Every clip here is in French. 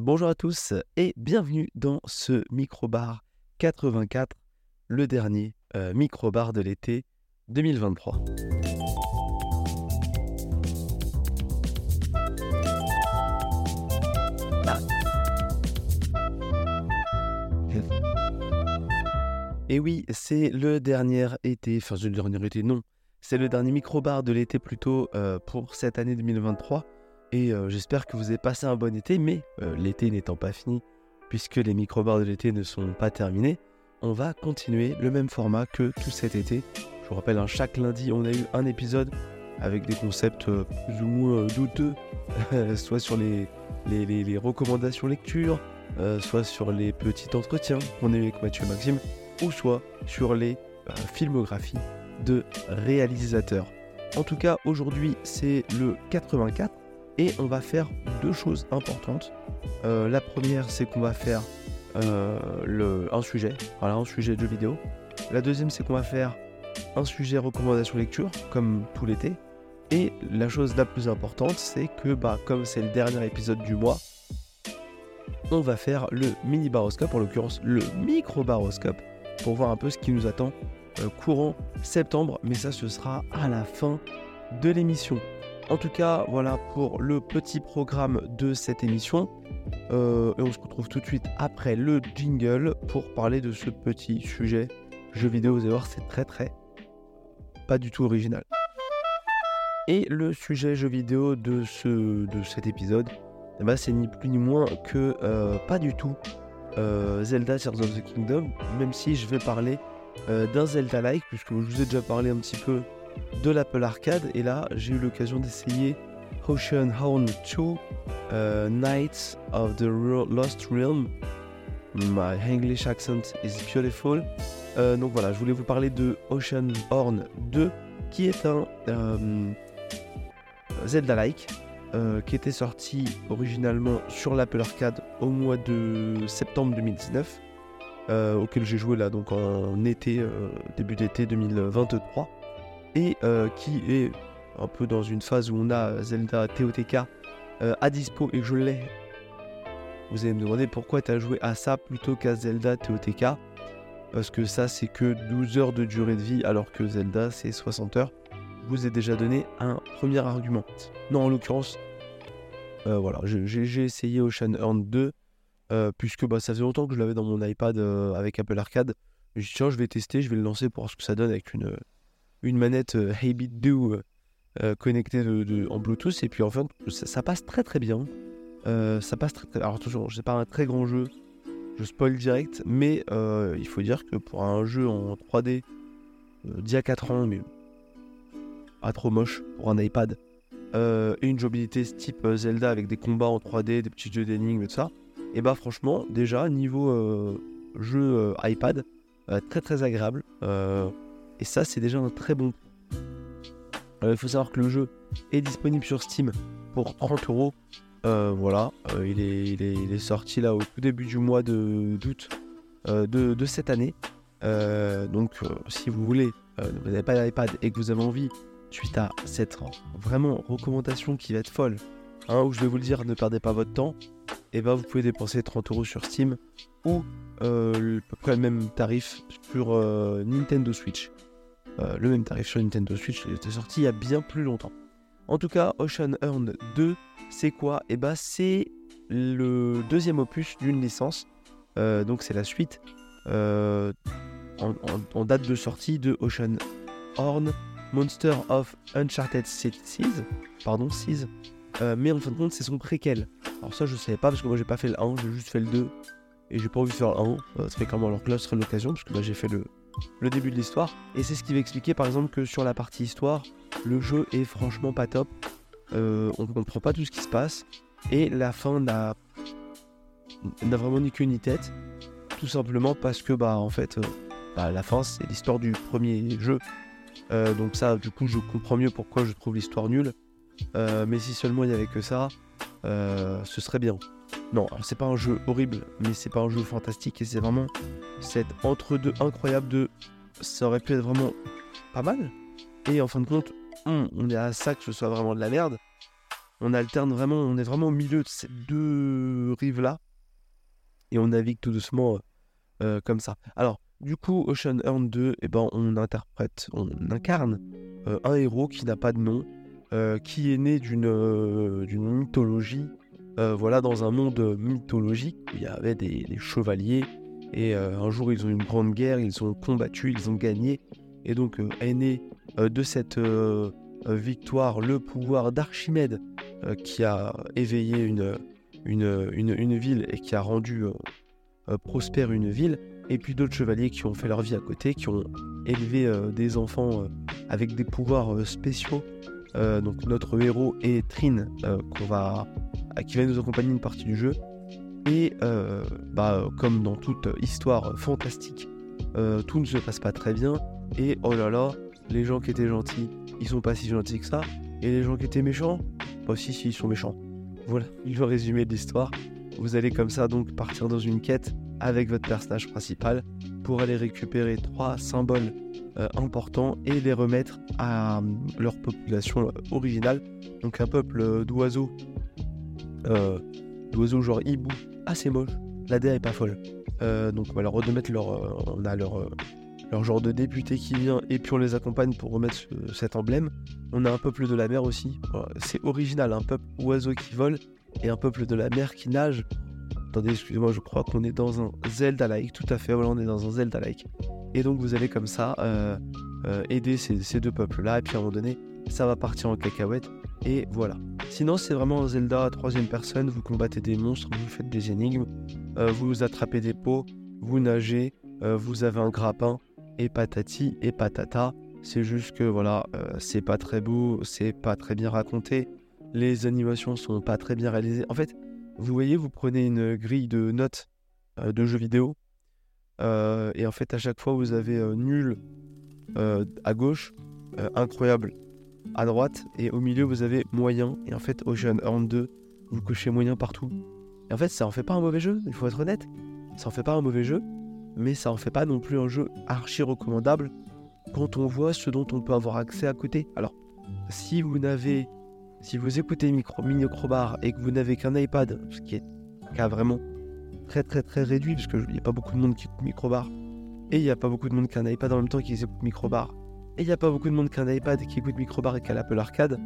Bonjour à tous et bienvenue dans ce microbar 84, le dernier euh, microbar de l'été 2023. Et oui, c'est le dernier été, enfin le dernier été, non, c'est le dernier microbar de l'été plutôt euh, pour cette année 2023. Et euh, j'espère que vous avez passé un bon été, mais euh, l'été n'étant pas fini, puisque les microbars de l'été ne sont pas terminés, on va continuer le même format que tout cet été. Je vous rappelle, hein, chaque lundi, on a eu un épisode avec des concepts plus ou moins douteux, soit sur les, recommandations lecture, soit sur les petits entretiens qu'on a eu avec Mathieu Maxime, ou soit sur les filmographies de réalisateurs. En tout cas, aujourd'hui, c'est le 84 et on va faire deux choses importantes. Euh, la première, c'est qu'on va faire euh, un sujet, voilà, un sujet de vidéo. La deuxième, c'est qu'on va faire un sujet recommandation lecture, comme tout l'été. Et la chose la plus importante, c'est que, bah, comme c'est le dernier épisode du mois, on va faire le mini baroscope, en l'occurrence le micro baroscope, pour voir un peu ce qui nous attend euh, courant septembre, mais ça ce sera à la fin de l'émission. En tout cas, voilà pour le petit programme de cette émission. Euh, et on se retrouve tout de suite après le jingle pour parler de ce petit sujet jeu vidéo. Vous allez voir, c'est très très pas du tout original. Et le sujet jeu vidéo de, ce, de cet épisode, eh ben, c'est ni plus ni moins que euh, pas du tout Zelda Tears of the Kingdom, même si je vais parler euh, d'un Zelda-like, puisque je vous ai déjà parlé un petit peu de l'Apple Arcade, et là j'ai eu l'occasion d'essayer Ocean Horn 2, euh, Knights of the Lost Realm. My English accent is beautiful. Euh, donc voilà, je voulais vous parler de Ocean Horn 2, qui est un Zelda-like, qui était sorti originalement sur l'Apple Arcade au mois de septembre 2019 euh, auquel j'ai joué là donc en été, euh, début d'été 2023, et euh, qui est un peu dans une phase où on a Zelda TOTK à dispo et je l'ai. Vous allez me demander pourquoi tu as joué à ça plutôt qu'à Zelda TOTK. Parce que ça c'est que 12 heures de durée de vie alors que Zelda c'est 60 heures. Je vous ai déjà donné un premier argument. Non en l'occurrence, voilà, j'ai essayé Ocean Earn 2. Euh, puisque bah, ça faisait longtemps que je l'avais dans mon iPad euh, avec Apple Arcade. Je dit, tiens, je vais tester, je vais le lancer pour voir ce que ça donne avec une, une manette euh, Hey Do connectée de, en Bluetooth. Et puis en fait, ça, passe très très bien. ça passe très, très Alors attention, c'est pas un très grand jeu, je spoil direct, mais il faut dire que pour un jeu en 3D d'il y a 4 ans, mais pas trop moche pour un iPad, et une jouabilité type Zelda avec des combats en 3D, des petits jeux d'énigmes et tout ça, et bah franchement, déjà, niveau euh, jeu euh, iPad, euh, très très agréable. Et ça, c'est déjà un très bon. Il faut savoir que le jeu est disponible sur Steam pour 30 euros. voilà, il est, il, est, sorti là au tout début du mois d'août de, de, cette année. donc, si vous voulez, vous n'avez pas d'iPad et que vous avez envie, suite à cette vraiment recommandation qui va être folle, hein, où je vais vous le dire, ne perdez pas votre temps, et eh ben vous pouvez dépenser 30 euros sur Steam ou euh, le même tarif sur euh, Nintendo Switch. Euh, le même tarif sur Nintendo Switch il était sorti il y a bien plus longtemps. En tout cas, Ocean Earn 2, c'est quoi? Eh ben c'est le deuxième opus d'une licence. donc c'est la suite en, date de sortie de Ocean Horn Monster of Uncharted Seas. Pardon, Seas. mais en fin de compte, c'est son préquel. Alors ça je savais pas parce que moi j'ai pas fait le 1, j'ai juste fait le 2 et j'ai pas envie de faire le 1, euh, ça fait comment alors que là ce serait l'occasion parce que bah, j'ai fait le, le début de l'histoire. Et c'est ce qui va expliquer par exemple que sur la partie histoire le jeu est franchement pas top, euh, on comprend pas tout ce qui se passe. Et la fin n'a vraiment ni queue ni tête. Tout simplement parce que bah en fait euh, bah, la fin c'est l'histoire du premier jeu. Donc ça du coup je comprends mieux pourquoi je trouve l'histoire nulle. Mais si seulement il y avait que ça euh, ce serait bien. Non, c'est pas un jeu horrible, mais c'est pas un jeu fantastique et c'est vraiment cet entre-deux incroyable de ça aurait pu être vraiment pas mal. Et en fin de compte, on est à ça que ce soit vraiment de la merde. on alterne vraiment, on est vraiment au milieu de ces deux rives-là. Et on navigue tout doucement euh, comme ça. Alors, du coup, Ocean Earn 2, eh ben, on interprète, on incarne euh, un héros qui n'a pas de nom, euh, qui est né d'une mythologie, voilà, dans un monde mythologique il y avait des, chevaliers. Et un jour, ils ont eu une grande guerre, ils ont combattu, ils ont gagné. Et donc, est né de cette victoire le pouvoir d'Archimède, qui a éveillé une, une, une, ville et qui a rendu prospère une ville et puis d'autres chevaliers qui ont fait leur vie à côté, qui ont élevé euh, des enfants euh, avec des pouvoirs euh, spéciaux. donc notre héros est Trin, qui va nous accompagner une partie du jeu. Et bah, comme dans toute histoire fantastique, tout ne se passe pas très bien. Et oh là là, les gens qui étaient gentils, ils sont pas si gentils que ça. Et les gens qui étaient méchants, bah si, si, ils sont méchants. Voilà, il va résumer l'histoire. Vous allez comme ça donc partir dans une quête avec votre personnage principal pour aller récupérer trois symboles euh, importants et les remettre à euh, leur population euh, originale. Donc un peuple d'oiseaux, d'oiseaux genre hibou, assez moche. La DA est pas folle. donc on va leur leur, on a leur, leur genre de député qui vient et puis on les accompagne pour remettre cet emblème. On a un peuple de la mer aussi. C'est original, un peuple oiseau qui vole et un peuple de la mer qui nage. Attendez, excusez-moi, je crois qu'on est dans un Zelda-like. Tout à fait, voilà, on est dans un Zelda-like. Et donc vous allez comme ça euh, euh, aider ces, deux peuples-là. Et puis à un moment donné, ça va partir en cacahuète. Et voilà. Sinon, c'est vraiment Zelda à troisième personne. Vous combattez des monstres, vous faites des énigmes, euh, vous attrapez des pots, vous nagez, vous avez un grappin, et patati et patata. C'est juste que voilà, c'est pas très beau, c'est pas très bien raconté. Les animations sont pas très bien réalisées. En fait, vous voyez, vous prenez une grille de notes euh, de jeux vidéo. Euh, et en fait, à chaque fois, vous avez euh, nul à gauche, incroyable à droite, et au milieu, vous avez moyen. Et en fait, Ocean Horn 2, vous cochez moyen partout. En fait, ça en fait pas un mauvais jeu, il faut être honnête. Ça en fait pas un mauvais jeu, mais ça en fait pas non plus un jeu archi recommandable quand on voit ce dont on peut avoir accès à côté. Alors, si vous n'avez si vous écoutez micro, Microbar et que vous n'avez qu'un iPad, ce qui est cas vraiment très très très réduit, parce qu'il n'y a pas beaucoup de monde qui écoute Microbar, et il n'y a pas beaucoup de monde qui a un iPad en même temps qui écoute Microbar, et il n'y a pas beaucoup de monde qui a un iPad qui écoute Microbar et qui a l'Apple Arcade,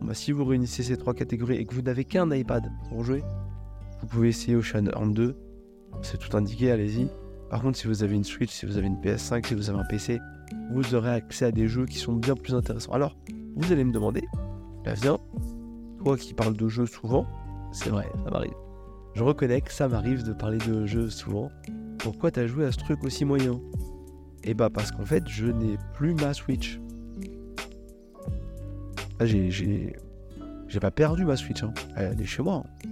bah, si vous réunissez ces trois catégories et que vous n'avez qu'un iPad pour jouer, vous pouvez essayer Ocean Horn 2, c'est tout indiqué, allez-y. Par contre, si vous avez une Switch, si vous avez une PS5, si vous avez un PC, vous aurez accès à des jeux qui sont bien plus intéressants. Alors, vous allez me demander, bah viens, toi qui parles de jeux souvent, c'est vrai, ça m'arrive. Je reconnais que ça m'arrive de parler de jeux souvent. Pourquoi t'as joué à ce truc aussi moyen? Eh bah parce qu'en fait, je n'ai plus ma Switch. Ah, j'ai, pas perdu ma Switch, hein. elle est chez moi. Hein.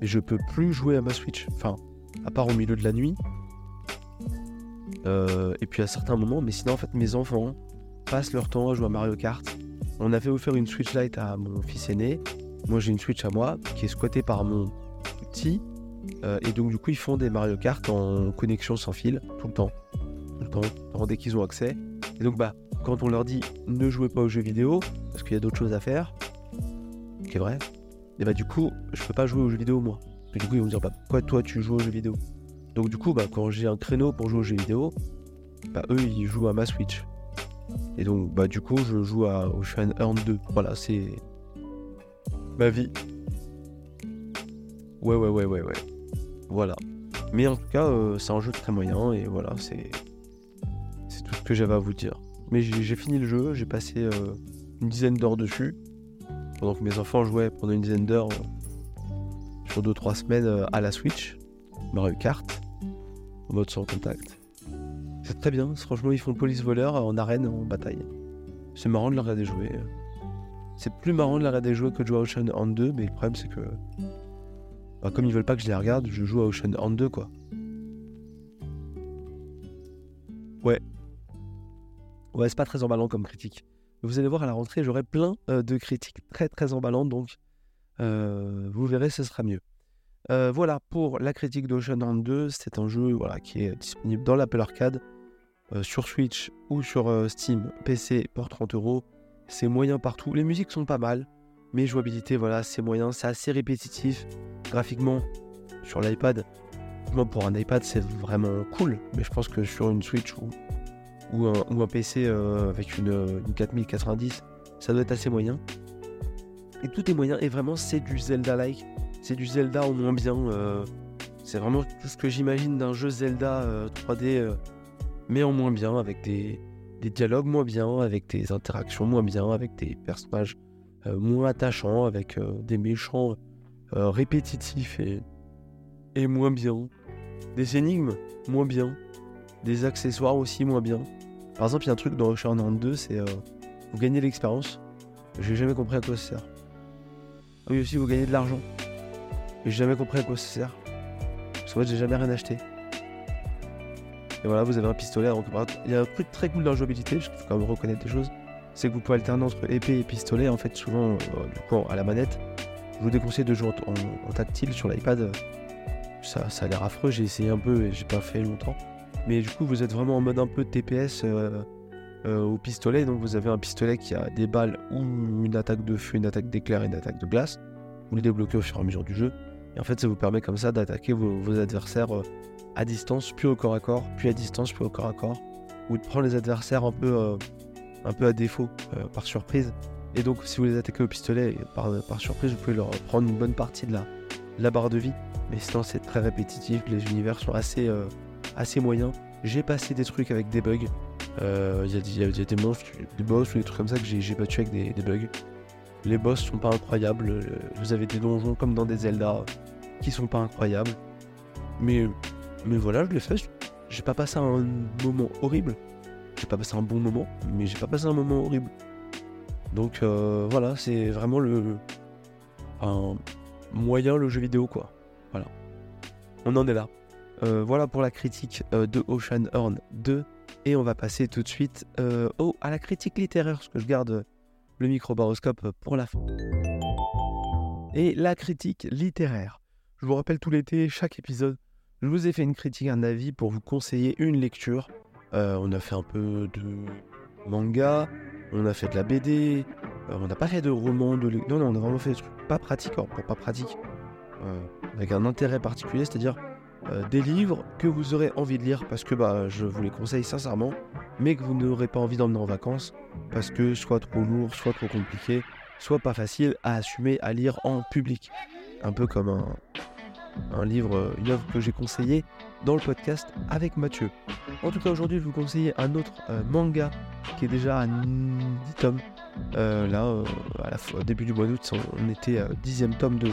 Mais je peux plus jouer à ma Switch. Enfin, à part au milieu de la nuit. Euh, et puis à certains moments, mais sinon en fait mes enfants passent leur temps à jouer à Mario Kart on avait offert une Switch Lite à mon fils aîné. Moi, j'ai une Switch à moi qui est squattée par mon petit. Euh, et donc, du coup, ils font des Mario Kart en connexion sans fil tout le temps. Dès qu'ils ont accès. Et donc, bah, quand on leur dit ne jouez pas aux jeux vidéo, parce qu'il y a d'autres choses à faire, qui est vrai, et bah, du coup, je peux pas jouer aux jeux vidéo moi. Et du coup, ils vont me dire bah, pourquoi toi tu joues aux jeux vidéo? Donc, du coup, bah, quand j'ai un créneau pour jouer aux jeux vidéo, bah, eux, ils jouent à ma Switch. Et donc, bah, du coup, je joue à Ocean Earn 2. Voilà, c'est ma vie. Ouais, ouais, ouais, ouais, ouais. Voilà. Mais en tout cas, euh, c'est un jeu très moyen et voilà, c'est que j'avais à vous dire. Mais j'ai fini le jeu, j'ai passé euh, une dizaine d'heures dessus. Pendant que mes enfants jouaient pendant une dizaine d'heures euh, sur 2-3 semaines à la Switch, Mario Kart, en mode sans contact. C'est très bien. Franchement, ils font police voleur en arène, en bataille. C'est marrant de la regarder jouer. C'est plus marrant de la regarder jouer que de jouer à Ocean Hand 2, mais le problème c'est que. Bah, comme ils veulent pas que je les regarde, je joue à Ocean Hand 2 quoi. Ouais. Ouais, c'est pas très emballant comme critique. Vous allez voir à la rentrée, j'aurai plein euh, de critiques très très emballantes, donc euh, vous verrez, ce sera mieux. Euh, voilà pour la critique d'Ocean Hand 2. C'est un jeu voilà, qui est disponible dans l'Apple Arcade. Sur Switch ou sur Steam, PC pour 30 euros. C'est moyen partout. Les musiques sont pas mal. Mais jouabilité, voilà, c'est moyen, c'est assez répétitif. Graphiquement, sur l'iPad, pour un iPad, c'est vraiment cool. Mais je pense que sur une Switch ou, ou, un, PC euh, avec une, 4090, ça doit être assez moyen. Et tout est moyen. Et vraiment, c'est du Zelda-like. C'est du Zelda au moins bien. Euh, c'est vraiment tout ce que j'imagine d'un jeu Zelda 3D, euh, mais en moins bien, avec des, dialogues moins bien, avec des interactions moins bien, avec des personnages moins attachants, avec des méchants répétitifs et moins bien. Des énigmes, moins bien. Des accessoires aussi, moins bien. Par exemple, il y a un truc dans Ocean 2, c'est euh, vous gagnez l'expérience. J'ai jamais compris à quoi ça sert. Ah oui, aussi, vous gagnez de l'argent. J'ai jamais compris à quoi ça sert. Parce qu'en fait, j'ai jamais rien acheté. Et voilà, vous avez un pistolet. Donc, il y a un truc très cool dans la jouabilité, je faut quand même reconnaître des choses. C'est que vous pouvez alterner entre épée et pistolet. En fait, souvent, euh, du coup, à la manette, je vous déconseille de jouer en tactile sur l'iPad ça, a l'air affreux, j'ai essayé un peu et j'ai pas fait longtemps. Mais du coup, vous êtes vraiment en mode un peu TPS euh, euh, au pistolet. Donc, vous avez un pistolet qui a des balles ou une attaque de feu, une attaque d'éclair et une attaque de glace. Vous les débloquez au fur et à mesure du jeu. Et en fait, ça vous permet comme ça d'attaquer vos, adversaires euh, à distance, puis au corps à corps, puis à distance, puis au corps à corps. Ou de prendre les adversaires un peu, un peu à défaut, par surprise. Et donc, si vous les attaquez au pistolet, par, par surprise, vous pouvez leur prendre une bonne partie de la, la barre de vie. Mais sinon, c'est très répétitif. Les univers sont assez, assez moyens. J'ai passé des trucs avec des bugs. Il euh, y, a des monstres, des boss ou des trucs comme ça que j'ai battu avec des, bugs. Les boss sont pas incroyables. Vous avez des donjons comme dans des Zelda qui sont pas incroyables. Mais, mais voilà, je l'ai fait. J'ai pas passé un moment horrible. J'ai pas passé un bon moment, mais j'ai pas passé un moment horrible. Donc euh, voilà, c'est vraiment le, moyen le jeu vidéo quoi. Voilà. On en est là. Euh, voilà pour la critique euh, de Ocean Horn 2. Et on va passer tout de suite euh, à la critique littéraire, parce que je garde le micro-baroscope pour la fin. Et la critique littéraire. Je vous rappelle tout l'été, chaque épisode, je vous ai fait une critique, un avis pour vous conseiller une lecture. on a fait un peu de manga, on a fait de la BD, on n'a pas fait de roman, de... Non, non, on a vraiment fait des trucs pas pratiques, alors pas pratique, avec un intérêt particulier, c'est-à-dire euh, des livres que vous aurez envie de lire parce que bah, je vous les conseille sincèrement, mais que vous n'aurez pas envie d'emmener en vacances parce que soit trop lourd, soit trop compliqué, soit pas facile à assumer à lire en public. Un peu comme un, un livre, une œuvre que j'ai conseillé dans le podcast avec Mathieu. En tout cas, aujourd'hui, je vous conseille un autre euh, manga qui est déjà à 10 tomes. Euh, là, à la, au début du mois d'août, on était à 10 tome de,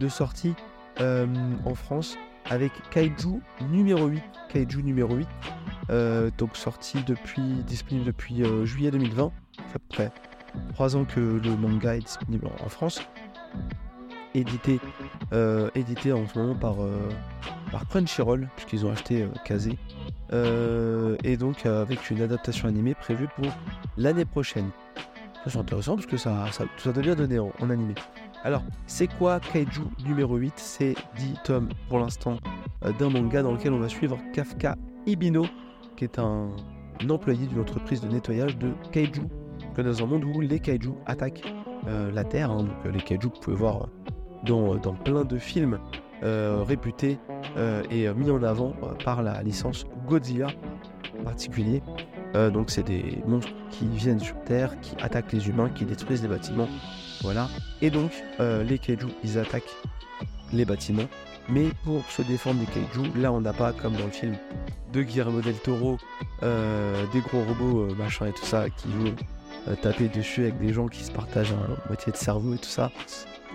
de sortie. En France avec Kaiju numéro 8. Kaiju numéro 8, euh, donc sorti depuis, disponible depuis euh, juillet 2020. Ça fait à peu près 3 ans que le manga est disponible en France. Édité, édité en ce moment par, par Crunchyroll, puisqu'ils ont acheté Kazé. et donc avec une adaptation animée prévue pour l'année prochaine. C'est intéressant parce que ça, ça, bien donner en animé. Alors, c'est quoi Kaiju numéro 8 C'est 10 tomes pour l'instant euh, d'un manga dans lequel on va suivre Kafka Ibino, qui est un, employé d'une entreprise de nettoyage de Kaiju, dans un monde où les Kaiju attaquent euh, la Terre. Hein. donc, euh, les Kaiju que vous pouvez voir dans, dans plein de films réputés et mis en avant par la licence Godzilla en particulier. donc c'est des monstres qui viennent sur Terre, qui attaquent les humains, qui détruisent les bâtiments voilà. Et donc, euh, les kaiju, ils attaquent les bâtiments. Mais pour se défendre des kaiju, là, on n'a pas, comme dans le film de Guillermo del Toro, euh, des gros robots, euh, machin et tout ça, qui vont taper dessus avec des gens qui se partagent un moitié de cerveau et tout ça.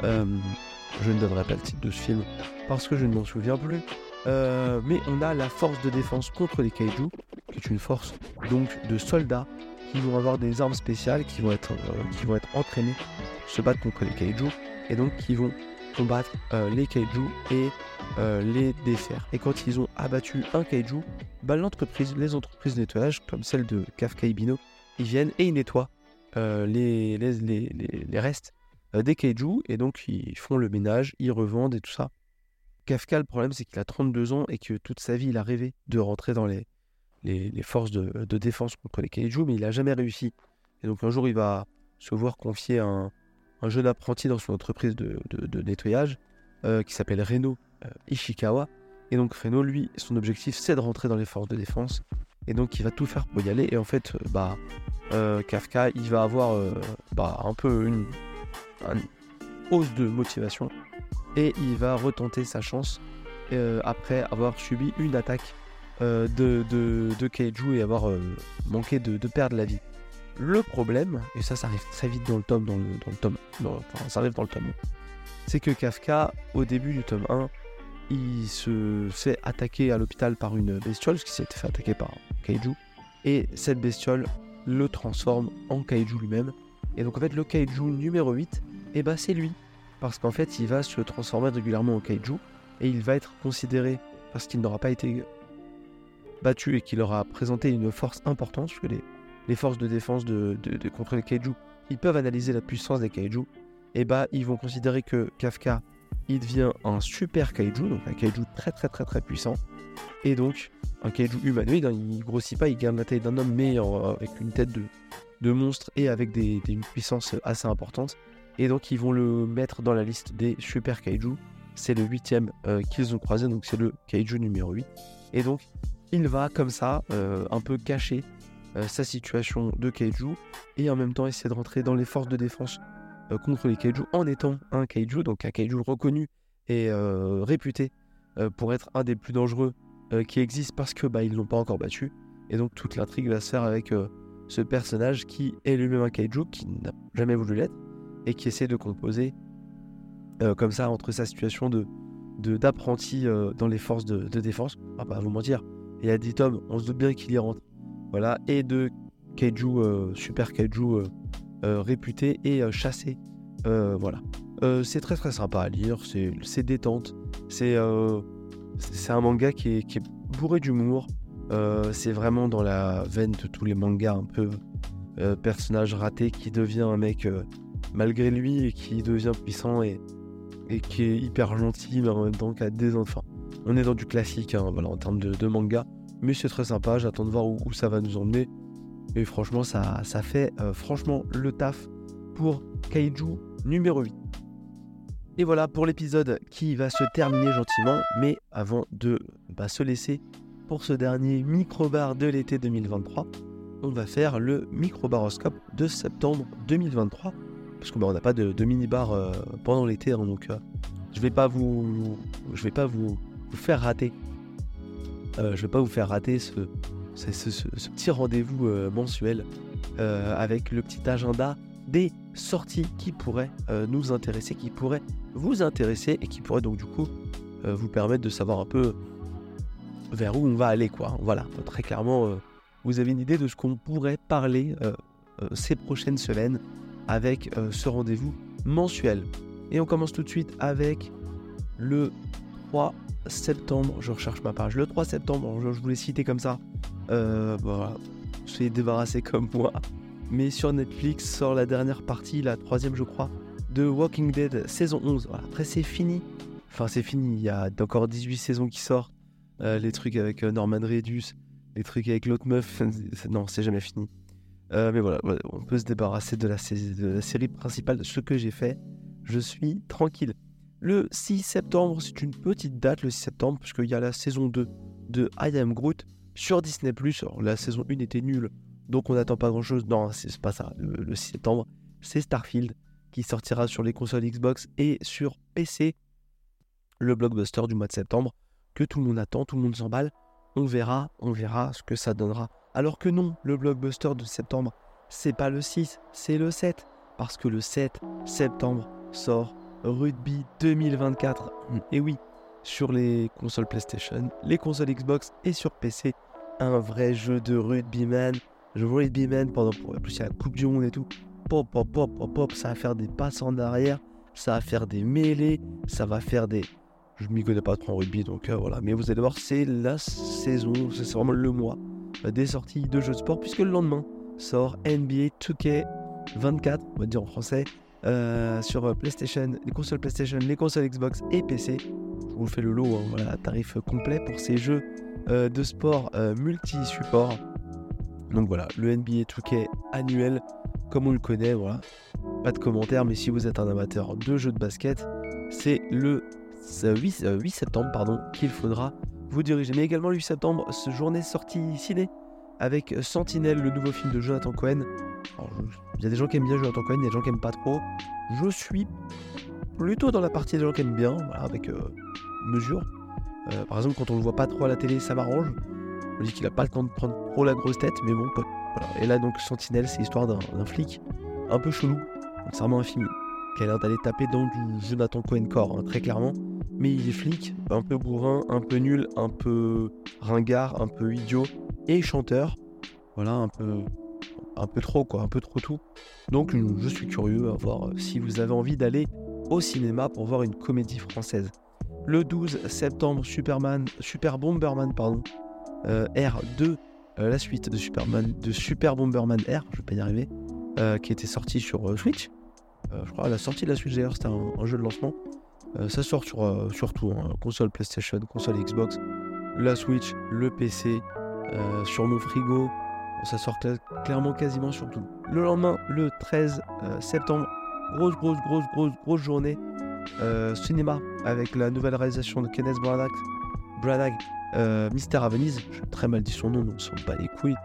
je ne donnerai pas le titre de ce film parce que je ne m'en souviens plus. mais on a la force de défense contre les kaiju, qui est une force donc de soldats qui vont avoir des armes spéciales, qui vont être, qui vont être entraînés se battre contre les kaiju et donc qui vont combattre euh, les kaiju et euh, les défaire. Et quand ils ont abattu un kaiju, bah, l'entreprise, les entreprises de nettoyage comme celle de Kafka Ibino, ils viennent et ils nettoient euh, les, les, les, les, restes des kaiju et donc ils font le ménage, ils revendent et tout ça. Kafka, le problème c'est qu'il a 32 ans et que toute sa vie il a rêvé de rentrer dans les, les, forces de, défense contre les kaiju, mais il n'a jamais réussi. Et donc un jour il va se voir confier un, un jeune apprenti dans son entreprise de, nettoyage qui s'appelle Reno Ishikawa. Et donc Reno, lui, son objectif, c'est de rentrer dans les forces de défense. Et donc il va tout faire pour y aller. Et en fait, bah, Kafka, il va avoir bah, un peu une, hausse de motivation. Et il va retenter sa chance après avoir subi une attaque de, de, de, Kaiju et avoir manqué de, perdre la vie. Le problème, et ça, ça arrive très vite dans le tome, dans le, tome, ça arrive dans le tome, c'est que Kafka, au début du tome 1, il se fait attaquer à l'hôpital par une bestiole, ce qui s'est fait attaquer par Kaiju, et cette bestiole le transforme en Kaiju lui-même. Et donc en fait, le Kaiju numéro 8, eh ben, c'est lui, parce qu'en fait, il va se transformer régulièrement en Kaiju, et il va être considéré, parce qu'il n'aura pas été battu et qu'il aura présenté une force importante, que les, forces de défense de, contre les kaiju, ils peuvent analyser la puissance des kaiju, et bah ils vont considérer que Kafka, il devient un super kaiju, donc un kaiju très très très très puissant, et donc un kaiju humanoïde, hein, il grossit pas, il garde la taille d'un homme, mais avec une tête de, monstre et avec des, une puissance assez importante, et donc ils vont le mettre dans la liste des super kaiju, c'est le huitième euh, qu'ils ont croisé, donc c'est le kaiju numéro 8, et donc il va comme ça, euh, un peu cacher euh, sa situation de kaiju et en même temps essayer de rentrer dans les forces de défense euh, contre les kaiju en étant un kaiju, donc un kaiju reconnu et réputé pour être un des plus dangereux qui existe parce que bah, ils l'ont pas encore battu. Et donc toute l'intrigue va se faire avec ce personnage qui est lui-même un kaiju, qui n'a jamais voulu l'être, et qui essaie de composer comme ça entre sa situation de d'apprenti dans les forces de, défense. Ah bah vous mentir, y a 10 tomes, on se doute bien qu'il y rentre voilà, et de kaiju, euh, super kaiju euh, euh, réputé et chassé. voilà. c'est très très sympa à lire, c'est détente, c'est un manga qui est, bourré d'humour. c'est vraiment dans la veine de tous les mangas un peu personnage raté qui devient un mec malgré lui et qui devient puissant et, et qui est hyper gentil mais en même temps qui a des enfants. On est dans du classique hein, voilà, en termes de manga. Mais c'est très sympa, j'attends de voir où, ça va nous emmener. Et franchement, ça, fait euh, franchement le taf pour Kaiju numéro 8. Et voilà pour l'épisode qui va se terminer gentiment. Mais avant de bah, se laisser pour ce dernier micro-bar de l'été 2023, on va faire le micro-baroscope de septembre 2023. Parce qu'on bah, n'a pas de, mini-bar euh, pendant l'été, hein, donc euh, je vais pas vous, je vais pas vous, vous faire rater euh, je vais pas vous faire rater ce, petit rendez-vous euh, mensuel euh, avec le petit agenda des sorties qui pourraient nous intéresser, qui pourraient vous intéresser et qui pourraient donc du coup vous permettre de savoir un peu vers où on va aller quoi. Voilà, très clairement, vous avez une idée de ce qu'on pourrait parler ces prochaines semaines avec ce rendez-vous mensuel. Et on commence tout de suite avec le 3 septembre, je recherche ma page, le 3 septembre, je, voulais citer comme ça. Euh, voilà, soyez débarrassé comme moi. Mais sur Netflix sort la dernière partie, la troisième je crois, de Walking Dead saison 11. Après c'est fini. Enfin c'est fini, il y a encore 18 saisons qui sortent. Euh, les trucs avec euh, Norman Reedus, les trucs avec l'autre meuf, non c'est jamais fini. Euh, mais voilà, on peut se débarrasser de la, de la série principale, ce que j'ai fait. Je suis tranquille. Le 6 septembre, c'est une petite date, le 6 septembre, parce qu'il y a la saison 2 de I Am Groot sur Disney+. La saison 1 était nulle, donc on n'attend pas grand-chose. Non, c'est pas ça. Le, 6 septembre, c'est Starfield qui sortira sur les consoles Xbox et sur PC. Le blockbuster du mois de septembre que tout le monde attend, tout le monde s'emballe. On verra, on verra ce que ça donnera. Alors que non, le blockbuster de septembre, c'est pas le 6, c'est le 7. Parce que le 7 septembre sort Rugby 2024. Et oui, sur les consoles PlayStation, les consoles Xbox et sur PC, un vrai jeu de rugbyman. Je rugbyman pendant pour plus la Coupe du Monde et tout. Pop, pop, pop, pop, pop, ça va faire des passes en arrière, ça va faire des mêlées, ça va faire des. Je m'y connais pas trop en rugby donc euh, voilà. Mais vous allez voir, c'est la saison, c'est vraiment le mois des sorties de jeux de sport puisque le lendemain sort NBA 2K 24, on va dire en français, euh, sur euh, PlayStation, les consoles PlayStation, les consoles Xbox et PC. Je vous fais le lot, hein, voilà, tarif complet pour ces jeux euh, de sport multi-support. Donc voilà, le NBA 2K annuel, comme on le connaît, voilà. pas de commentaires, mais si vous êtes un amateur de jeux de basket, c'est le 8, 8 septembre pardon, qu'il faudra vous diriger. Mais également le 8 septembre, ce journée sortie ciné avec Sentinelle, le nouveau film de Jonathan Cohen. Il y a des gens qui aiment bien Jonathan Cohen, il y a des gens qui aiment pas trop. Je suis plutôt dans la partie des gens qui aiment bien, avec euh, mesure. Euh, par exemple, quand on le voit pas trop à la télé, ça m'arrange. On dit qu'il a pas le temps de prendre trop la grosse tête, mais bon, voilà. Et là, donc, Sentinelle, c'est l'histoire d'un flic un peu chelou. Vraiment un film qui a l'air d'aller taper dans du Jonathan Cohen corps, hein, très clairement. Mais il est flic, un peu bourrin, un peu nul, un peu ringard, un peu idiot et chanteur. Voilà, un peu, un peu trop, quoi, un peu trop tout. Donc, je suis curieux à voir si vous avez envie d'aller au cinéma pour voir une comédie française. Le 12 septembre, Superman, Super Bomberman, pardon, euh, R2, euh, la suite de Superman, de Super Bomberman R, je vais pas y arriver, euh, qui était sorti sur Switch. je crois à la sortie de la Switch d'ailleurs, c'était un, jeu de lancement. ça sort sur, surtout hein, console PlayStation, console Xbox, la Switch, le PC, sur mon frigo. Ça sort clairement quasiment sur tout. Le lendemain, le 13 septembre, grosse, grosse, grosse, grosse, grosse journée euh, cinéma avec la nouvelle réalisation de Kenneth Branagh, Branagh euh, Mystère à Venise. J'ai très mal dit son nom, donc on s'en bat les couilles.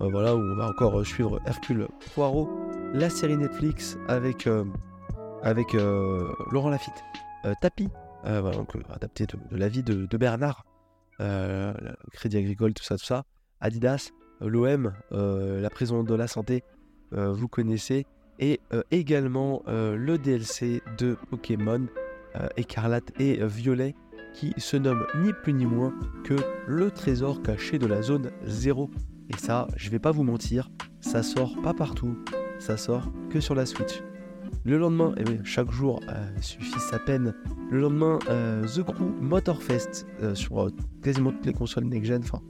Euh, voilà, où on va encore suivre Hercule Poirot, la série Netflix avec, avec Laurent Lafitte, Tapi, voilà, donc, adapté de, la vie de, de Bernard, Crédit Agricole, tout ça, tout ça, Adidas, l'OM, la prison de la santé, vous connaissez et euh, également euh, le DLC de Pokémon euh, écarlate et violet qui se nomme ni plus ni moins que le trésor caché de la zone 0. Et ça, je vais pas vous mentir, ça sort pas partout, ça sort que sur la Switch. Le lendemain, et eh chaque jour suffit sa peine. Le lendemain, The Crew Motorfest sur quasiment toutes les consoles next-gen, enfin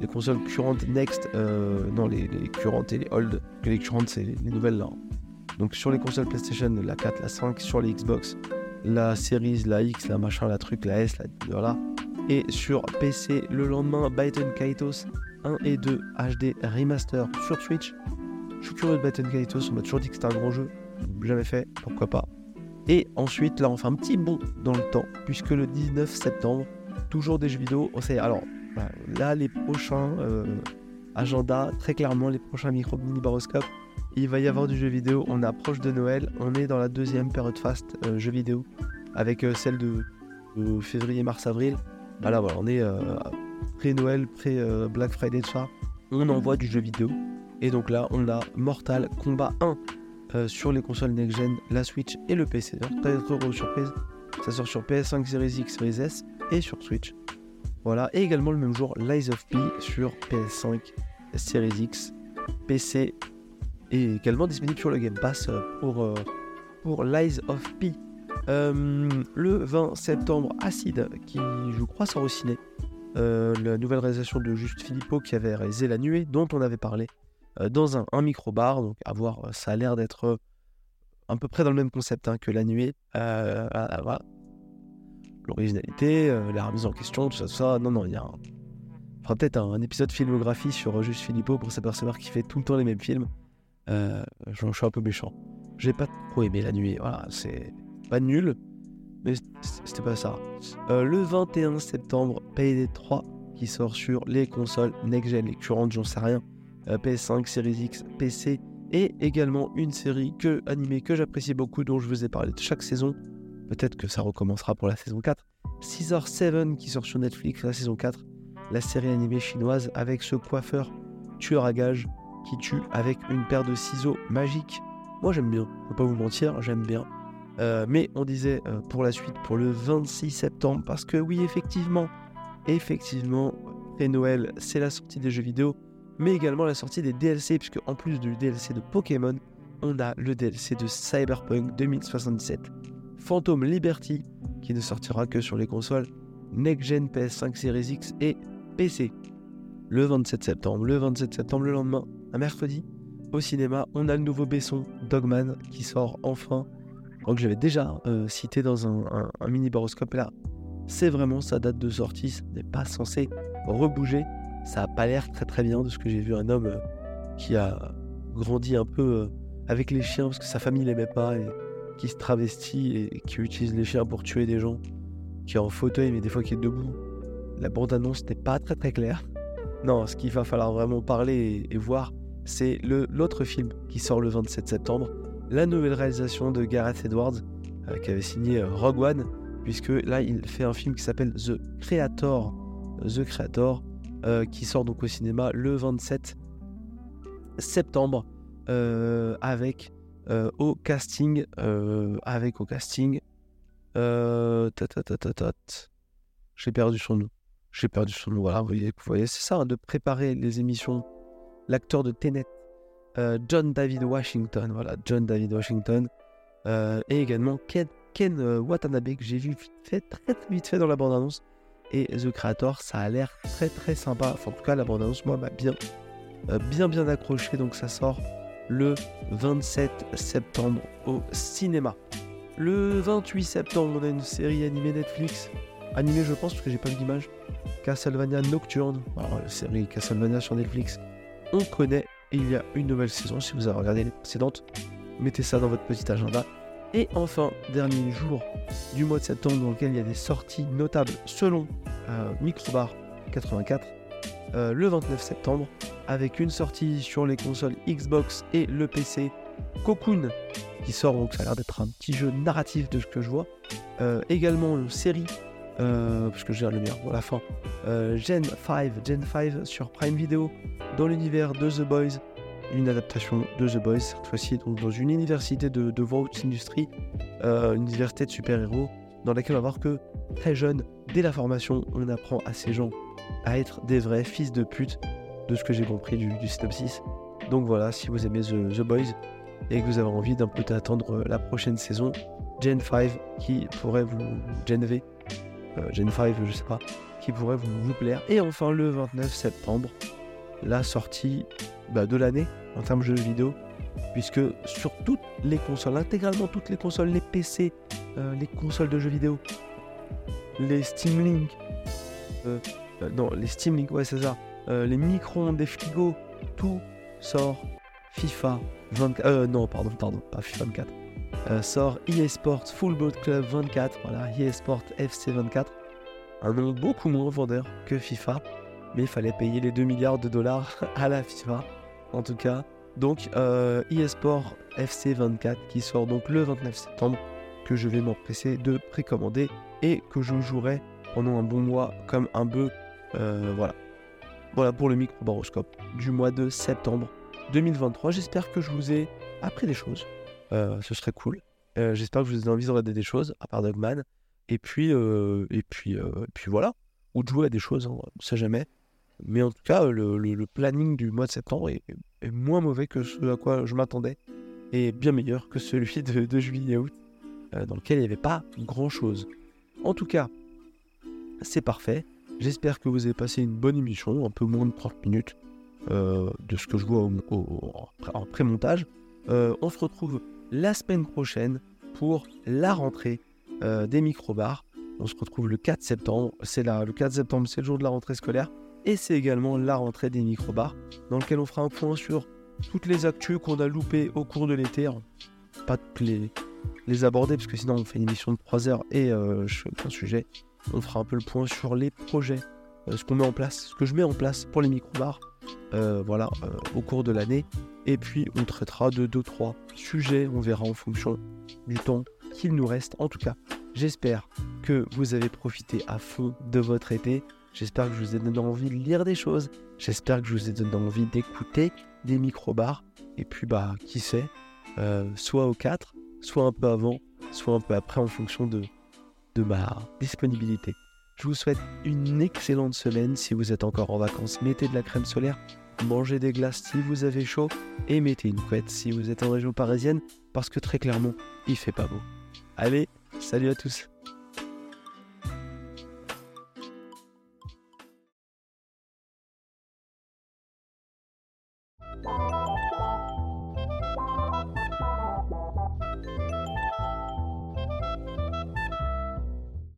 les consoles courantes next, non les, les, et les old, les courantes c'est les nouvelles là, donc sur les consoles PlayStation, la 4, la 5, sur les Xbox, la Series, la X, la machin, la truc, la S, la voilà. Et sur PC, le lendemain, Byton Kaitos 1 et 2 HD Remaster sur Switch. Je suis curieux de Byton Kaitos, on m'a toujours dit que c'était un grand jeu. Jamais fait, pourquoi pas. Et ensuite, là, on fait un petit bond dans le temps, puisque le 19 septembre, toujours des jeux vidéo. On sait, alors, bah, là, les prochains euh, agendas, très clairement, les prochains micro mini baroscopes, il va y avoir du jeu vidéo. On approche de Noël. On est dans la deuxième période fast euh, jeu vidéo avec euh, celle de, février, mars, avril. Bah là, voilà, on est pré-Noël, pré-Black Friday, tout ça. On envoie du jeu vidéo. Et donc là, on a Mortal Kombat 1 sur les consoles next-gen, la Switch et le PC. Très trop surprise. Ça sort sur PS5, Series X, Series S et sur Switch. Et également le même jour, Lies of P sur PS5, Series X, PC et également disponible sur le Game Pass euh, pour, euh, pour Lies of P. Euh, le 20 septembre, Acid, qui je crois sort au la nouvelle réalisation de Juste Filippo qui avait réalisé La Nuée, dont on avait parlé dans un, micro-bar. Donc, à voir, ça a l'air d'être à peu près dans le même concept hein, que La Nuée. L'originalité, la remise en question, tout ça, tout ça. Non, non, il y a un... fera peut-être un, épisode filmographie sur Juste Filippo pour s'apercevoir qu'il fait tout le temps les mêmes films. Euh, je suis un peu méchant. J'ai pas trop aimé la nuit. Voilà, c'est pas nul, mais c'était pas ça. Euh, le 21 septembre, Payday 3 qui sort sur les consoles next-gen, les courantes, j'en sais rien. Euh, PS5, Series X, PC et également une série que animée que j'apprécie beaucoup dont je vous ai parlé de chaque saison. Peut-être que ça recommencera pour la saison 4. Caesar 7 qui sort sur Netflix la saison 4. La série animée chinoise avec ce coiffeur tueur à gages qui tue avec une paire de ciseaux magiques. Moi j'aime bien, faut pas vous mentir, j'aime bien. Euh, mais on disait euh, pour la suite, pour le 26 septembre, parce que oui, effectivement, effectivement, après Noël, c'est la sortie des jeux vidéo, mais également la sortie des DLC, puisque en plus du DLC de Pokémon, on a le DLC de Cyberpunk 2077, Phantom Liberty, qui ne sortira que sur les consoles Next Gen PS5 Series X et PC. Le 27 septembre, le 27 septembre, le lendemain, un mercredi, au cinéma, on a le nouveau Besson, Dogman, qui sort enfin. Que j'avais déjà euh, cité dans un, mini boroscope. là, c'est vraiment sa date de sortie. Ça n'est pas censé rebouger. Ça a pas l'air très très bien de ce que j'ai vu. Un homme euh, qui a grandi un peu euh, avec les chiens parce que sa famille l'aimait pas qui se travestit et qui utilise les chiens pour tuer des gens, qui est en fauteuil mais des fois qui est debout. La bande-annonce n'est pas très très claire. Non, ce qu'il va falloir vraiment parler et, voir, c'est l'autre film qui sort le 27 septembre, la nouvelle réalisation de Gareth Edwards, euh, qui avait signé euh, Rogue One, puisque là il fait un film qui s'appelle The Creator, The Creator, euh, qui sort donc au cinéma le 27 septembre, avec au casting, avec au casting, j'ai perdu son nom. J'ai perdu son nom. Voilà, vous voyez, c'est ça, hein, de préparer les émissions. L'acteur de Tenet, euh, John David Washington. Voilà, John David Washington. Euh, et également Ken, Ken euh, Watanabe, que j'ai vu vite fait, très, vite fait dans la bande-annonce. Et The Creator, ça a l'air très très sympa. Enfin, en tout cas, la bande-annonce, moi, m'a bien, bien, bien accroché. Donc, ça sort le 27 septembre au cinéma. Le 28 septembre, on a une série animée Netflix animé je pense parce que j'ai pas d'image. Castlevania Nocturne, alors, la série Castlevania sur Netflix, on connaît il y a une nouvelle saison si vous avez regardé les précédentes. Mettez ça dans votre petit agenda. Et enfin, dernier jour du mois de septembre dans lequel il y a des sorties notables selon euh, Microbar 84, euh, le 29 septembre, avec une sortie sur les consoles Xbox et le PC, Cocoon, qui sort, donc ça a l'air d'être un petit jeu narratif de ce que je vois. Euh, également une série euh, parce que je le meilleur pour la fin. Euh, Gen 5, Gen 5 sur Prime Video, dans l'univers de The Boys, une adaptation de The Boys, cette fois-ci donc dans une université de, de Vault Industry, euh, une université de super-héros, dans laquelle on va voir que très jeune, dès la formation, on apprend à ces gens à être des vrais fils de pute, de ce que j'ai compris du, du, synopsis. Donc voilà, si vous aimez The, Boys et que vous avez envie d'un peu attendre la prochaine saison, Gen 5 qui pourrait vous, Gen V, euh, Gen 5, je sais pas, qui pourrait vous, plaire. Et enfin, le 29 septembre, la sortie bah, de l'année en termes de jeux vidéo, puisque sur toutes les consoles, intégralement toutes les consoles, les PC, euh, les consoles de jeux vidéo, les Steam Link, euh, non, les Steam Link, ouais, c'est ça, les micro-ondes, des frigos, tout sort FIFA 24. non, pardon, pardon, pas FIFA 24. Euh, sort EA Sports Full Boat Club 24, voilà, EA Sports FC 24. Un nom beaucoup moins vendeur que FIFA, mais il fallait payer les 2 milliards de dollars à la FIFA, en tout cas. Donc, euh, Sports FC 24 qui sort donc le 29 septembre, que je vais m'empresser de précommander et que je jouerai pendant un bon mois comme un bœuf. Euh, voilà. Voilà pour le micro-baroscope du mois de septembre 2023. J'espère que je vous ai appris des choses. Euh, ce serait cool. Euh, j'espère que vous avez envie de regarder des choses, à part Dogman. Et puis, euh, et puis, et puis voilà. Ou de jouer à des choses, hein, on ne sait jamais. Mais en tout cas, le, planning du mois de septembre est, moins mauvais que ce à quoi je m'attendais. Et bien meilleur que celui de, de juillet-août, dans lequel il n'y avait pas grand-chose. En tout cas, c'est parfait. J'espère que vous avez passé une bonne émission, un peu moins de 30 minutes de ce que je vois en pré-montage. on se retrouve la semaine prochaine pour la rentrée euh, des microbars. On se retrouve le 4 septembre. C'est le 4 septembre, c'est le jour de la rentrée scolaire. Et c'est également la rentrée des microbars, dans lequel on fera un point sur toutes les actus qu'on a loupées au cours de l'été. Pas toutes les, les aborder, parce que sinon on fait une émission de 3 heures et euh, je fais aucun sujet. On fera un peu le point sur les projets, euh, ce qu'on met en place, ce que je mets en place pour les microbars, voilà, au cours de l'année. Et puis on traitera de 2-3 sujets, on verra en fonction du temps qu'il nous reste. En tout cas, j'espère que vous avez profité à fond de votre été. J'espère que je vous ai donné envie de lire des choses. J'espère que je vous ai donné envie d'écouter des micro-bars. Et puis, bah, qui sait, euh, soit au 4, soit un peu avant, soit un peu après en fonction de, de ma disponibilité. Je vous souhaite une excellente semaine. Si vous êtes encore en vacances, mettez de la crème solaire mangez des glaces si vous avez chaud et mettez une couette si vous êtes en région parisienne parce que très clairement, il fait pas beau. Allez, salut à tous.